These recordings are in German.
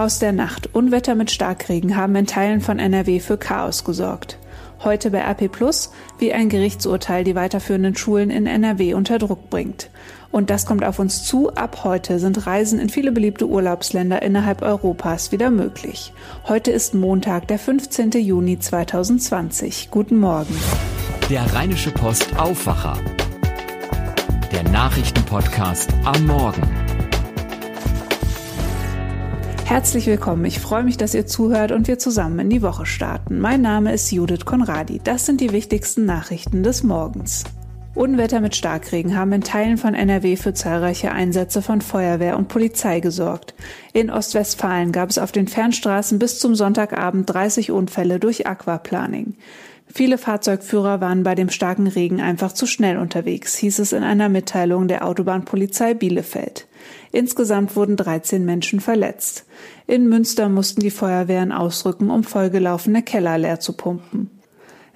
Aus der Nacht Unwetter mit Starkregen haben in Teilen von NRW für Chaos gesorgt. Heute bei RP Plus, wie ein Gerichtsurteil die weiterführenden Schulen in NRW unter Druck bringt. Und das kommt auf uns zu. Ab heute sind Reisen in viele beliebte Urlaubsländer innerhalb Europas wieder möglich. Heute ist Montag, der 15. Juni 2020. Guten Morgen. Der Rheinische Post Aufwacher. Der Nachrichtenpodcast am Morgen. Herzlich willkommen. Ich freue mich, dass ihr zuhört und wir zusammen in die Woche starten. Mein Name ist Judith Konradi. Das sind die wichtigsten Nachrichten des Morgens. Unwetter mit Starkregen haben in Teilen von NRW für zahlreiche Einsätze von Feuerwehr und Polizei gesorgt. In Ostwestfalen gab es auf den Fernstraßen bis zum Sonntagabend 30 Unfälle durch Aquaplaning. Viele Fahrzeugführer waren bei dem starken Regen einfach zu schnell unterwegs, hieß es in einer Mitteilung der Autobahnpolizei Bielefeld. Insgesamt wurden 13 Menschen verletzt. In Münster mussten die Feuerwehren ausrücken, um vollgelaufene Keller leer zu pumpen.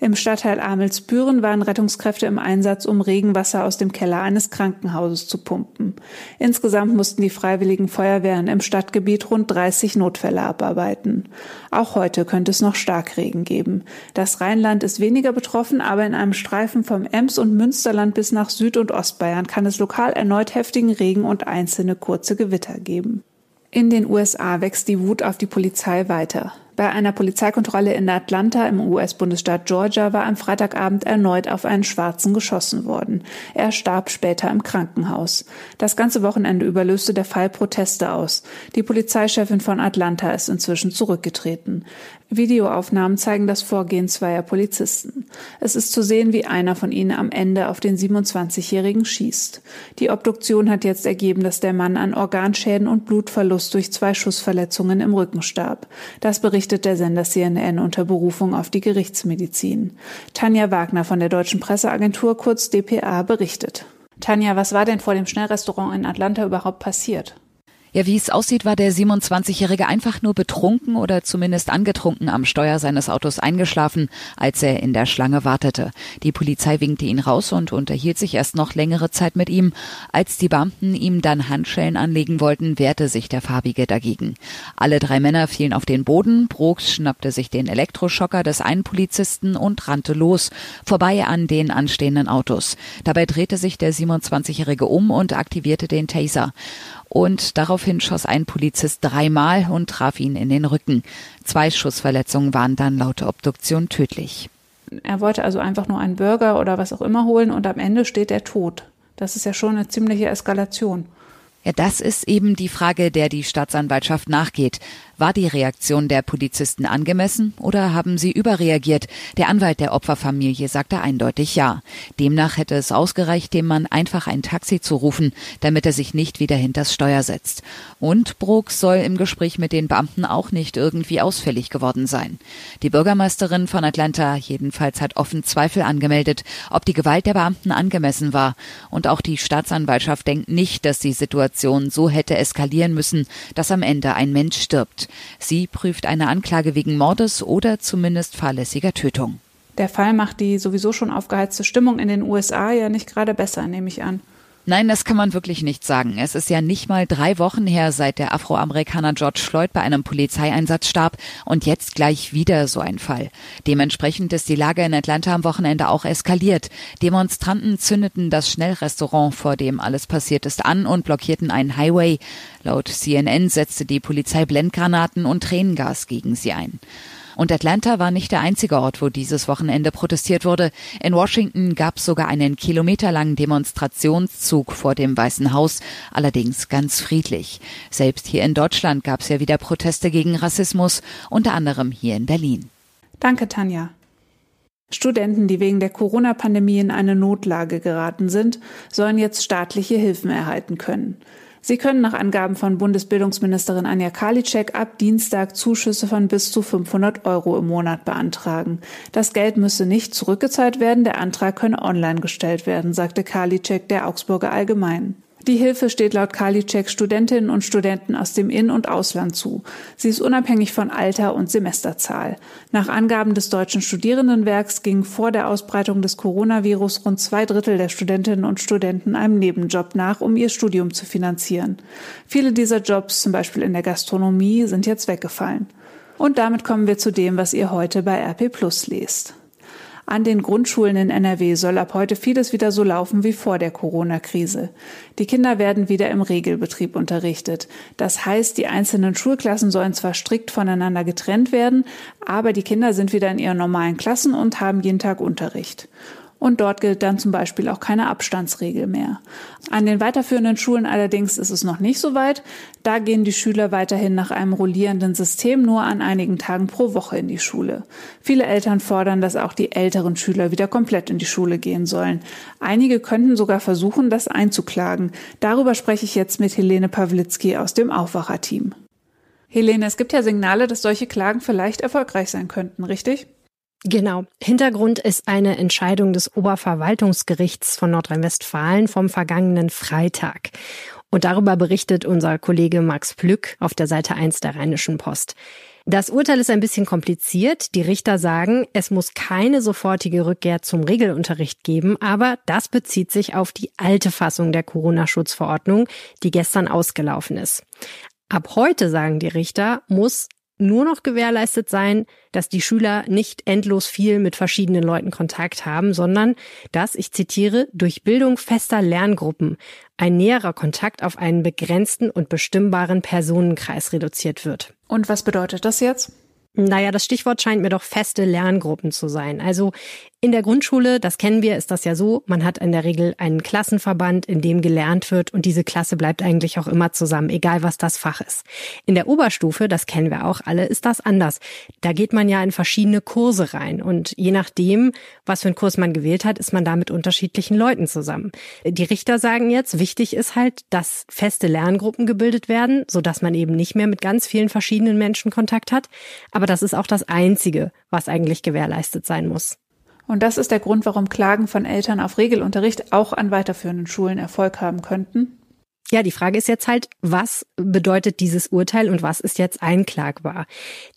Im Stadtteil Amelsbüren waren Rettungskräfte im Einsatz, um Regenwasser aus dem Keller eines Krankenhauses zu pumpen. Insgesamt mussten die freiwilligen Feuerwehren im Stadtgebiet rund 30 Notfälle abarbeiten. Auch heute könnte es noch Starkregen geben. Das Rheinland ist weniger betroffen, aber in einem Streifen vom Ems und Münsterland bis nach Süd- und Ostbayern kann es lokal erneut heftigen Regen und einzelne kurze Gewitter geben. In den USA wächst die Wut auf die Polizei weiter. Bei einer Polizeikontrolle in Atlanta im US-Bundesstaat Georgia war am Freitagabend erneut auf einen Schwarzen geschossen worden. Er starb später im Krankenhaus. Das ganze Wochenende über löste der Fall Proteste aus. Die Polizeichefin von Atlanta ist inzwischen zurückgetreten. Videoaufnahmen zeigen das Vorgehen zweier Polizisten. Es ist zu sehen, wie einer von ihnen am Ende auf den 27-Jährigen schießt. Die Obduktion hat jetzt ergeben, dass der Mann an Organschäden und Blutverlust durch zwei Schussverletzungen im Rücken starb. Das berichtet berichtet der Sender CNN unter Berufung auf die Gerichtsmedizin. Tanja Wagner von der Deutschen Presseagentur kurz dpa berichtet. Tanja, was war denn vor dem Schnellrestaurant in Atlanta überhaupt passiert? Ja, wie es aussieht, war der 27-Jährige einfach nur betrunken oder zumindest angetrunken am Steuer seines Autos eingeschlafen, als er in der Schlange wartete. Die Polizei winkte ihn raus und unterhielt sich erst noch längere Zeit mit ihm. Als die Beamten ihm dann Handschellen anlegen wollten, wehrte sich der Farbige dagegen. Alle drei Männer fielen auf den Boden. Brooks schnappte sich den Elektroschocker des einen Polizisten und rannte los, vorbei an den anstehenden Autos. Dabei drehte sich der 27-Jährige um und aktivierte den Taser und daraufhin schoss ein Polizist dreimal und traf ihn in den Rücken. Zwei Schussverletzungen waren dann laut Obduktion tödlich. Er wollte also einfach nur einen Burger oder was auch immer holen und am Ende steht er tot. Das ist ja schon eine ziemliche Eskalation. Ja, das ist eben die Frage, der die Staatsanwaltschaft nachgeht. War die Reaktion der Polizisten angemessen oder haben sie überreagiert? Der Anwalt der Opferfamilie sagte eindeutig ja. Demnach hätte es ausgereicht, dem Mann einfach ein Taxi zu rufen, damit er sich nicht wieder hinters Steuer setzt. Und Brooks soll im Gespräch mit den Beamten auch nicht irgendwie ausfällig geworden sein. Die Bürgermeisterin von Atlanta jedenfalls hat offen Zweifel angemeldet, ob die Gewalt der Beamten angemessen war. Und auch die Staatsanwaltschaft denkt nicht, dass die Situation so hätte eskalieren müssen, dass am Ende ein Mensch stirbt. Sie prüft eine Anklage wegen Mordes oder zumindest fahrlässiger Tötung. Der Fall macht die sowieso schon aufgeheizte Stimmung in den USA ja nicht gerade besser, nehme ich an. Nein, das kann man wirklich nicht sagen. Es ist ja nicht mal drei Wochen her, seit der Afroamerikaner George Floyd bei einem Polizeieinsatz starb und jetzt gleich wieder so ein Fall. Dementsprechend ist die Lage in Atlanta am Wochenende auch eskaliert. Demonstranten zündeten das Schnellrestaurant, vor dem alles passiert ist, an und blockierten einen Highway. Laut CNN setzte die Polizei Blendgranaten und Tränengas gegen sie ein. Und Atlanta war nicht der einzige Ort, wo dieses Wochenende protestiert wurde. In Washington gab es sogar einen kilometerlangen Demonstrationszug vor dem Weißen Haus, allerdings ganz friedlich. Selbst hier in Deutschland gab es ja wieder Proteste gegen Rassismus, unter anderem hier in Berlin. Danke, Tanja. Studenten, die wegen der Corona-Pandemie in eine Notlage geraten sind, sollen jetzt staatliche Hilfen erhalten können. Sie können nach Angaben von Bundesbildungsministerin Anja Karliczek ab Dienstag Zuschüsse von bis zu 500 Euro im Monat beantragen. Das Geld müsse nicht zurückgezahlt werden, der Antrag könne online gestellt werden, sagte Karliczek der Augsburger Allgemein. Die Hilfe steht laut Karliczek Studentinnen und Studenten aus dem In- und Ausland zu. Sie ist unabhängig von Alter und Semesterzahl. Nach Angaben des Deutschen Studierendenwerks gingen vor der Ausbreitung des Coronavirus rund zwei Drittel der Studentinnen und Studenten einem Nebenjob nach, um ihr Studium zu finanzieren. Viele dieser Jobs, zum Beispiel in der Gastronomie, sind jetzt weggefallen. Und damit kommen wir zu dem, was ihr heute bei RP Plus lest. An den Grundschulen in NRW soll ab heute vieles wieder so laufen wie vor der Corona-Krise. Die Kinder werden wieder im Regelbetrieb unterrichtet. Das heißt, die einzelnen Schulklassen sollen zwar strikt voneinander getrennt werden, aber die Kinder sind wieder in ihren normalen Klassen und haben jeden Tag Unterricht. Und dort gilt dann zum Beispiel auch keine Abstandsregel mehr. An den weiterführenden Schulen allerdings ist es noch nicht so weit. Da gehen die Schüler weiterhin nach einem rollierenden System nur an einigen Tagen pro Woche in die Schule. Viele Eltern fordern, dass auch die älteren Schüler wieder komplett in die Schule gehen sollen. Einige könnten sogar versuchen, das einzuklagen. Darüber spreche ich jetzt mit Helene Pawlitzki aus dem Aufwacherteam. Helene, es gibt ja Signale, dass solche Klagen vielleicht erfolgreich sein könnten, richtig? Genau. Hintergrund ist eine Entscheidung des Oberverwaltungsgerichts von Nordrhein-Westfalen vom vergangenen Freitag. Und darüber berichtet unser Kollege Max Plück auf der Seite 1 der Rheinischen Post. Das Urteil ist ein bisschen kompliziert. Die Richter sagen, es muss keine sofortige Rückkehr zum Regelunterricht geben, aber das bezieht sich auf die alte Fassung der Corona-Schutzverordnung, die gestern ausgelaufen ist. Ab heute, sagen die Richter, muss nur noch gewährleistet sein, dass die Schüler nicht endlos viel mit verschiedenen Leuten Kontakt haben, sondern dass, ich zitiere, durch Bildung fester Lerngruppen ein näherer Kontakt auf einen begrenzten und bestimmbaren Personenkreis reduziert wird. Und was bedeutet das jetzt? Naja, das Stichwort scheint mir doch feste Lerngruppen zu sein. Also in der Grundschule, das kennen wir, ist das ja so, man hat in der Regel einen Klassenverband, in dem gelernt wird und diese Klasse bleibt eigentlich auch immer zusammen, egal was das Fach ist. In der Oberstufe, das kennen wir auch alle, ist das anders. Da geht man ja in verschiedene Kurse rein und je nachdem, was für einen Kurs man gewählt hat, ist man da mit unterschiedlichen Leuten zusammen. Die Richter sagen jetzt, wichtig ist halt, dass feste Lerngruppen gebildet werden, sodass man eben nicht mehr mit ganz vielen verschiedenen Menschen Kontakt hat. Aber das ist auch das Einzige, was eigentlich gewährleistet sein muss. Und das ist der Grund, warum Klagen von Eltern auf Regelunterricht auch an weiterführenden Schulen Erfolg haben könnten. Ja, die Frage ist jetzt halt, was bedeutet dieses Urteil und was ist jetzt einklagbar?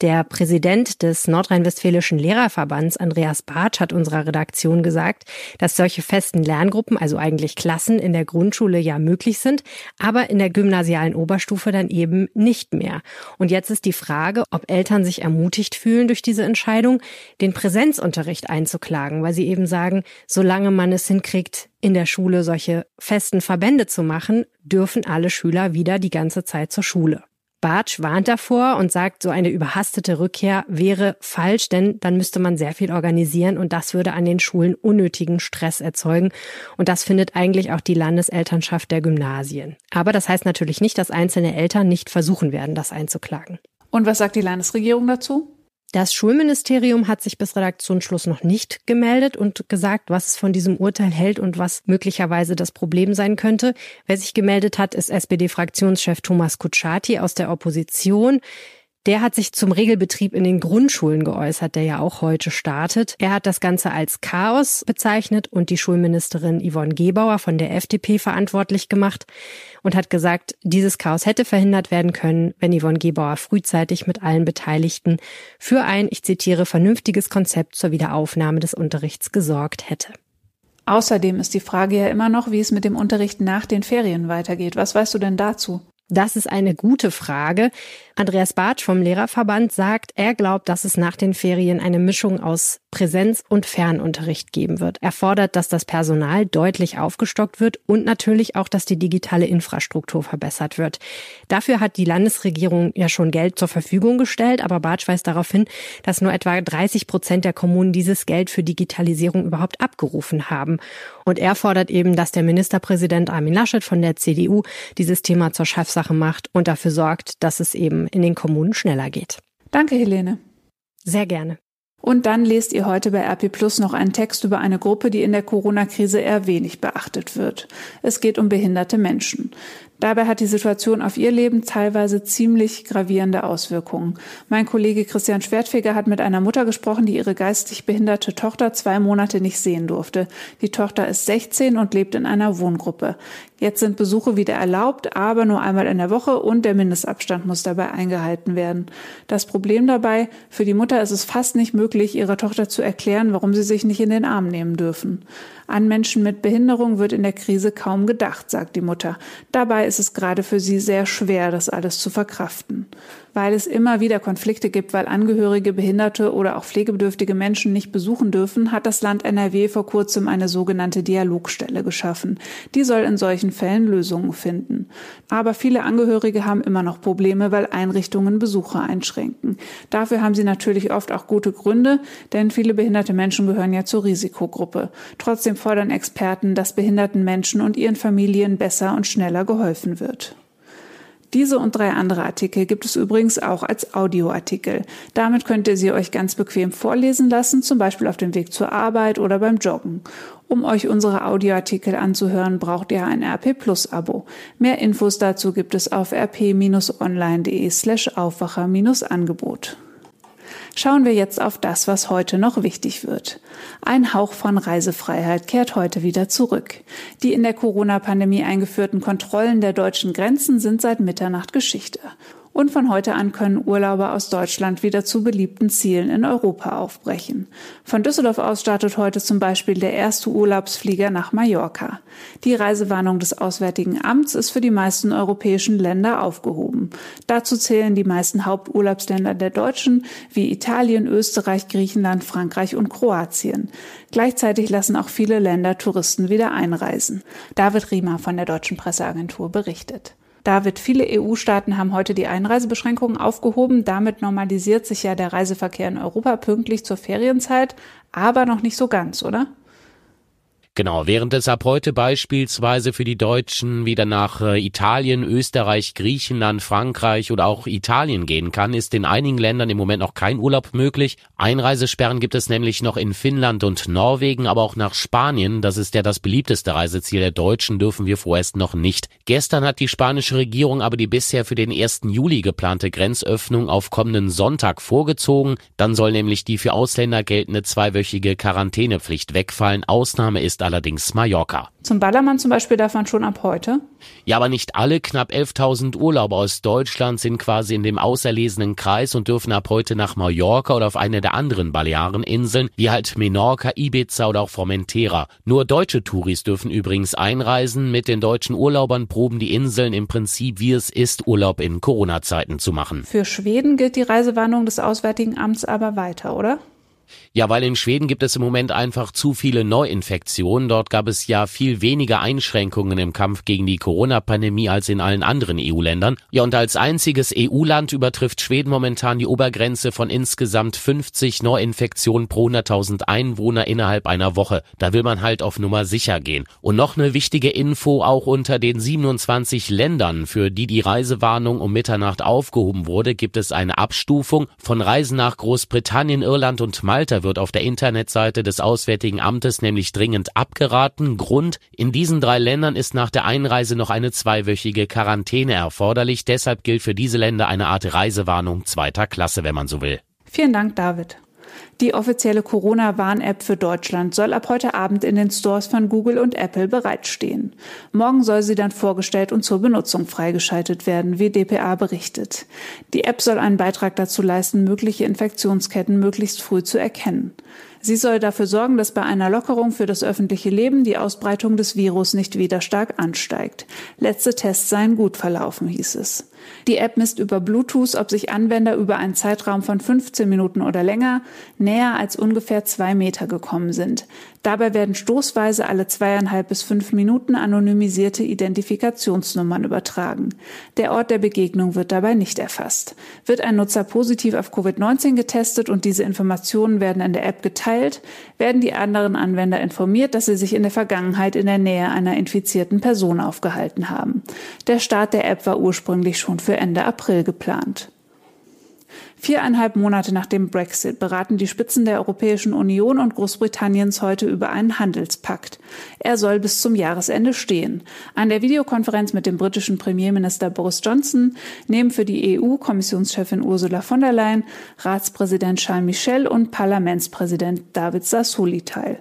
Der Präsident des Nordrhein-Westfälischen Lehrerverbands, Andreas Bartsch, hat unserer Redaktion gesagt, dass solche festen Lerngruppen, also eigentlich Klassen in der Grundschule ja möglich sind, aber in der gymnasialen Oberstufe dann eben nicht mehr. Und jetzt ist die Frage, ob Eltern sich ermutigt fühlen durch diese Entscheidung, den Präsenzunterricht einzuklagen, weil sie eben sagen, solange man es hinkriegt, in der Schule solche festen Verbände zu machen, dürfen alle Schüler wieder die ganze Zeit zur Schule. Bartsch warnt davor und sagt, so eine überhastete Rückkehr wäre falsch, denn dann müsste man sehr viel organisieren und das würde an den Schulen unnötigen Stress erzeugen. Und das findet eigentlich auch die Landeselternschaft der Gymnasien. Aber das heißt natürlich nicht, dass einzelne Eltern nicht versuchen werden, das einzuklagen. Und was sagt die Landesregierung dazu? Das Schulministerium hat sich bis Redaktionsschluss noch nicht gemeldet und gesagt, was es von diesem Urteil hält und was möglicherweise das Problem sein könnte. Wer sich gemeldet hat, ist SPD-Fraktionschef Thomas Kutschaty aus der Opposition. Der hat sich zum Regelbetrieb in den Grundschulen geäußert, der ja auch heute startet. Er hat das Ganze als Chaos bezeichnet und die Schulministerin Yvonne Gebauer von der FDP verantwortlich gemacht und hat gesagt, dieses Chaos hätte verhindert werden können, wenn Yvonne Gebauer frühzeitig mit allen Beteiligten für ein, ich zitiere, vernünftiges Konzept zur Wiederaufnahme des Unterrichts gesorgt hätte. Außerdem ist die Frage ja immer noch, wie es mit dem Unterricht nach den Ferien weitergeht. Was weißt du denn dazu? Das ist eine gute Frage. Andreas Bartsch vom Lehrerverband sagt, er glaubt, dass es nach den Ferien eine Mischung aus Präsenz- und Fernunterricht geben wird. Er fordert, dass das Personal deutlich aufgestockt wird und natürlich auch, dass die digitale Infrastruktur verbessert wird. Dafür hat die Landesregierung ja schon Geld zur Verfügung gestellt, aber Bartsch weist darauf hin, dass nur etwa 30 Prozent der Kommunen dieses Geld für Digitalisierung überhaupt abgerufen haben. Und er fordert eben, dass der Ministerpräsident Armin Laschet von der CDU dieses Thema zur Chefsache macht und dafür sorgt, dass es eben in den Kommunen schneller geht. Danke, Helene. Sehr gerne. Und dann lest ihr heute bei RP Plus noch einen Text über eine Gruppe, die in der Corona-Krise eher wenig beachtet wird. Es geht um behinderte Menschen. Dabei hat die Situation auf ihr Leben teilweise ziemlich gravierende Auswirkungen. Mein Kollege Christian Schwertfeger hat mit einer Mutter gesprochen, die ihre geistig behinderte Tochter zwei Monate nicht sehen durfte. Die Tochter ist 16 und lebt in einer Wohngruppe. Jetzt sind Besuche wieder erlaubt, aber nur einmal in der Woche und der Mindestabstand muss dabei eingehalten werden. Das Problem dabei, für die Mutter ist es fast nicht möglich, ihrer Tochter zu erklären, warum sie sich nicht in den Arm nehmen dürfen. An Menschen mit Behinderung wird in der Krise kaum gedacht, sagt die Mutter. Dabei ist es gerade für sie sehr schwer, das alles zu verkraften weil es immer wieder Konflikte gibt, weil Angehörige, Behinderte oder auch pflegebedürftige Menschen nicht besuchen dürfen, hat das Land NRW vor kurzem eine sogenannte Dialogstelle geschaffen. Die soll in solchen Fällen Lösungen finden. Aber viele Angehörige haben immer noch Probleme, weil Einrichtungen Besucher einschränken. Dafür haben sie natürlich oft auch gute Gründe, denn viele behinderte Menschen gehören ja zur Risikogruppe. Trotzdem fordern Experten, dass behinderten Menschen und ihren Familien besser und schneller geholfen wird. Diese und drei andere Artikel gibt es übrigens auch als Audioartikel. Damit könnt ihr sie euch ganz bequem vorlesen lassen, zum Beispiel auf dem Weg zur Arbeit oder beim Joggen. Um euch unsere Audioartikel anzuhören, braucht ihr ein RP Plus Abo. Mehr Infos dazu gibt es auf rp-online.de slash Aufwacher-Angebot. Schauen wir jetzt auf das, was heute noch wichtig wird. Ein Hauch von Reisefreiheit kehrt heute wieder zurück. Die in der Corona-Pandemie eingeführten Kontrollen der deutschen Grenzen sind seit Mitternacht Geschichte und von heute an können Urlauber aus Deutschland wieder zu beliebten Zielen in Europa aufbrechen. Von Düsseldorf aus startet heute zum Beispiel der erste Urlaubsflieger nach Mallorca. Die Reisewarnung des Auswärtigen Amts ist für die meisten europäischen Länder aufgehoben. Dazu zählen die meisten Haupturlaubsländer der Deutschen wie Italien, Österreich, Griechenland, Frankreich und Kroatien. Gleichzeitig lassen auch viele Länder Touristen wieder einreisen. David Riemer von der Deutschen Presseagentur berichtet. David, viele EU-Staaten haben heute die Einreisebeschränkungen aufgehoben. Damit normalisiert sich ja der Reiseverkehr in Europa pünktlich zur Ferienzeit, aber noch nicht so ganz, oder? Genau, während es ab heute beispielsweise für die Deutschen wieder nach äh, Italien, Österreich, Griechenland, Frankreich oder auch Italien gehen kann, ist in einigen Ländern im Moment noch kein Urlaub möglich. Einreisesperren gibt es nämlich noch in Finnland und Norwegen, aber auch nach Spanien, das ist ja das beliebteste Reiseziel der Deutschen, dürfen wir vorerst noch nicht. Gestern hat die spanische Regierung aber die bisher für den 1. Juli geplante Grenzöffnung auf kommenden Sonntag vorgezogen. Dann soll nämlich die für Ausländer geltende zweiwöchige Quarantänepflicht wegfallen. Ausnahme ist allerdings Mallorca. Zum Ballermann zum Beispiel darf man schon ab heute? Ja, aber nicht alle knapp 11.000 Urlauber aus Deutschland sind quasi in dem auserlesenen Kreis und dürfen ab heute nach Mallorca oder auf eine der anderen Baleareninseln, wie halt Menorca, Ibiza oder auch Formentera. Nur deutsche Touris dürfen übrigens einreisen. Mit den deutschen Urlaubern proben die Inseln im Prinzip, wie es ist, Urlaub in Corona-Zeiten zu machen. Für Schweden gilt die Reisewarnung des Auswärtigen Amts aber weiter, oder? Ja, weil in Schweden gibt es im Moment einfach zu viele Neuinfektionen. Dort gab es ja viel weniger Einschränkungen im Kampf gegen die Corona-Pandemie als in allen anderen EU-Ländern. Ja, und als einziges EU-Land übertrifft Schweden momentan die Obergrenze von insgesamt 50 Neuinfektionen pro 100.000 Einwohner innerhalb einer Woche. Da will man halt auf Nummer sicher gehen. Und noch eine wichtige Info auch unter den 27 Ländern, für die die Reisewarnung um Mitternacht aufgehoben wurde, gibt es eine Abstufung von Reisen nach Großbritannien, Irland und Malta Malta wird auf der Internetseite des Auswärtigen Amtes nämlich dringend abgeraten. Grund, in diesen drei Ländern ist nach der Einreise noch eine zweiwöchige Quarantäne erforderlich. Deshalb gilt für diese Länder eine Art Reisewarnung zweiter Klasse, wenn man so will. Vielen Dank, David. Die offizielle Corona-Warn-App für Deutschland soll ab heute Abend in den Stores von Google und Apple bereitstehen. Morgen soll sie dann vorgestellt und zur Benutzung freigeschaltet werden, wie dpa berichtet. Die App soll einen Beitrag dazu leisten, mögliche Infektionsketten möglichst früh zu erkennen. Sie soll dafür sorgen, dass bei einer Lockerung für das öffentliche Leben die Ausbreitung des Virus nicht wieder stark ansteigt. Letzte Tests seien gut verlaufen, hieß es. Die App misst über Bluetooth, ob sich Anwender über einen Zeitraum von 15 Minuten oder länger näher als ungefähr zwei Meter gekommen sind. Dabei werden stoßweise alle zweieinhalb bis fünf Minuten anonymisierte Identifikationsnummern übertragen. Der Ort der Begegnung wird dabei nicht erfasst. Wird ein Nutzer positiv auf Covid-19 getestet und diese Informationen werden in der App geteilt, werden die anderen Anwender informiert, dass sie sich in der Vergangenheit in der Nähe einer infizierten Person aufgehalten haben. Der Start der App war ursprünglich schon für Ende April geplant. Viereinhalb Monate nach dem Brexit beraten die Spitzen der Europäischen Union und Großbritanniens heute über einen Handelspakt. Er soll bis zum Jahresende stehen. An der Videokonferenz mit dem britischen Premierminister Boris Johnson nehmen für die EU-Kommissionschefin Ursula von der Leyen, Ratspräsident Charles Michel und Parlamentspräsident David Sassoli teil.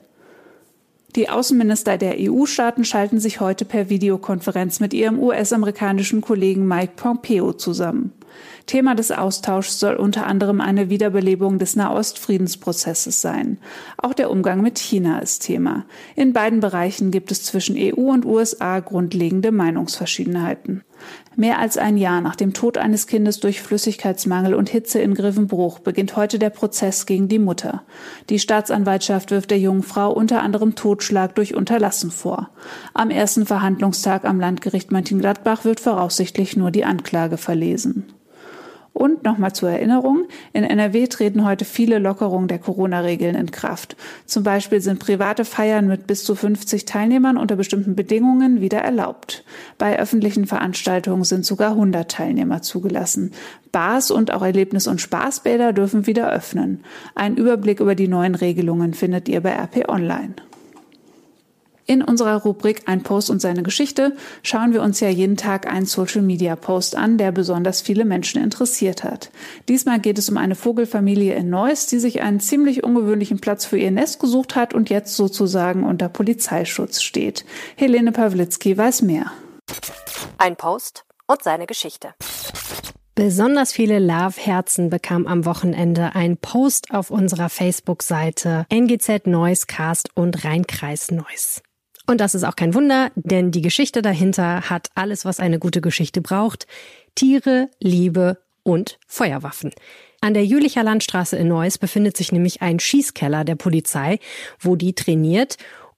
Die Außenminister der EU-Staaten schalten sich heute per Videokonferenz mit ihrem US-amerikanischen Kollegen Mike Pompeo zusammen. Thema des Austauschs soll unter anderem eine Wiederbelebung des Nahost-Friedensprozesses sein. Auch der Umgang mit China ist Thema. In beiden Bereichen gibt es zwischen EU und USA grundlegende Meinungsverschiedenheiten. Mehr als ein Jahr nach dem Tod eines Kindes durch Flüssigkeitsmangel und Hitze in Griffenbruch beginnt heute der Prozess gegen die Mutter. Die Staatsanwaltschaft wirft der jungen Frau unter anderem Totschlag durch Unterlassen vor. Am ersten Verhandlungstag am Landgericht Mönchengladbach wird voraussichtlich nur die Anklage verlesen. Und nochmal zur Erinnerung, in NRW treten heute viele Lockerungen der Corona-Regeln in Kraft. Zum Beispiel sind private Feiern mit bis zu 50 Teilnehmern unter bestimmten Bedingungen wieder erlaubt. Bei öffentlichen Veranstaltungen sind sogar 100 Teilnehmer zugelassen. Bars und auch Erlebnis- und Spaßbäder dürfen wieder öffnen. Ein Überblick über die neuen Regelungen findet ihr bei RP Online. In unserer Rubrik Ein Post und seine Geschichte schauen wir uns ja jeden Tag einen Social Media Post an, der besonders viele Menschen interessiert hat. Diesmal geht es um eine Vogelfamilie in Neuss, die sich einen ziemlich ungewöhnlichen Platz für ihr Nest gesucht hat und jetzt sozusagen unter Polizeischutz steht. Helene Pawlitzki weiß mehr. Ein Post und seine Geschichte. Besonders viele Love-Herzen bekam am Wochenende ein Post auf unserer Facebook-Seite NGZ Neuss Cast und Rheinkreis Neuss. Und das ist auch kein Wunder, denn die Geschichte dahinter hat alles, was eine gute Geschichte braucht. Tiere, Liebe und Feuerwaffen. An der Jülicher Landstraße in Neuss befindet sich nämlich ein Schießkeller der Polizei, wo die trainiert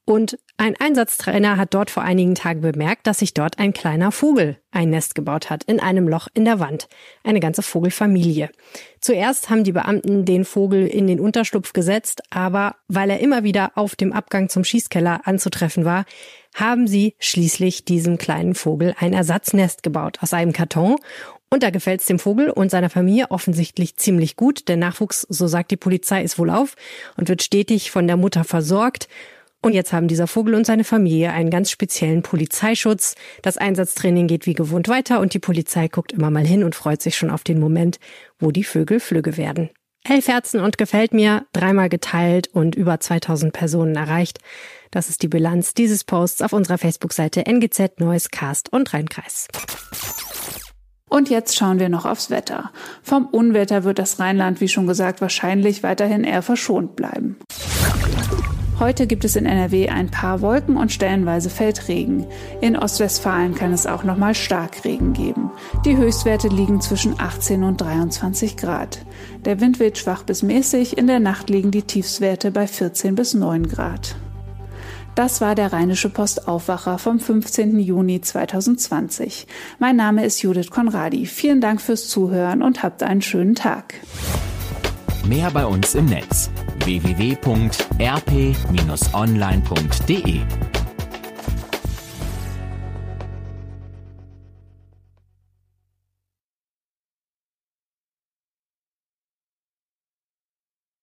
und ein Einsatztrainer hat dort vor einigen Tagen bemerkt, dass sich dort ein kleiner Vogel ein Nest gebaut hat in einem Loch in der Wand. Eine ganze Vogelfamilie. Zuerst haben die Beamten den Vogel in den Unterschlupf gesetzt, aber weil er immer wieder auf dem Abgang zum Schießkeller anzutreffen war, haben sie schließlich diesem kleinen Vogel ein Ersatznest gebaut aus einem Karton und da gefällt es dem Vogel und seiner Familie offensichtlich ziemlich gut. Der Nachwuchs, so sagt die Polizei, ist wohl auf und wird stetig von der Mutter versorgt. Und jetzt haben dieser Vogel und seine Familie einen ganz speziellen Polizeischutz. Das Einsatztraining geht wie gewohnt weiter und die Polizei guckt immer mal hin und freut sich schon auf den Moment, wo die Vögel flügge werden. Elf Herzen und gefällt mir, dreimal geteilt und über 2000 Personen erreicht. Das ist die Bilanz dieses Posts auf unserer Facebook-Seite NGZ Neues Cast und Rheinkreis. Und jetzt schauen wir noch aufs Wetter. Vom Unwetter wird das Rheinland, wie schon gesagt, wahrscheinlich weiterhin eher verschont bleiben. Heute gibt es in NRW ein paar Wolken und stellenweise fällt Regen. In Ostwestfalen kann es auch noch mal Starkregen geben. Die Höchstwerte liegen zwischen 18 und 23 Grad. Der Wind weht schwach bis mäßig, in der Nacht liegen die Tiefswerte bei 14 bis 9 Grad. Das war der Rheinische Post Aufwacher vom 15. Juni 2020. Mein Name ist Judith Konradi. Vielen Dank fürs Zuhören und habt einen schönen Tag. Mehr bei uns im Netz www.rp-online.de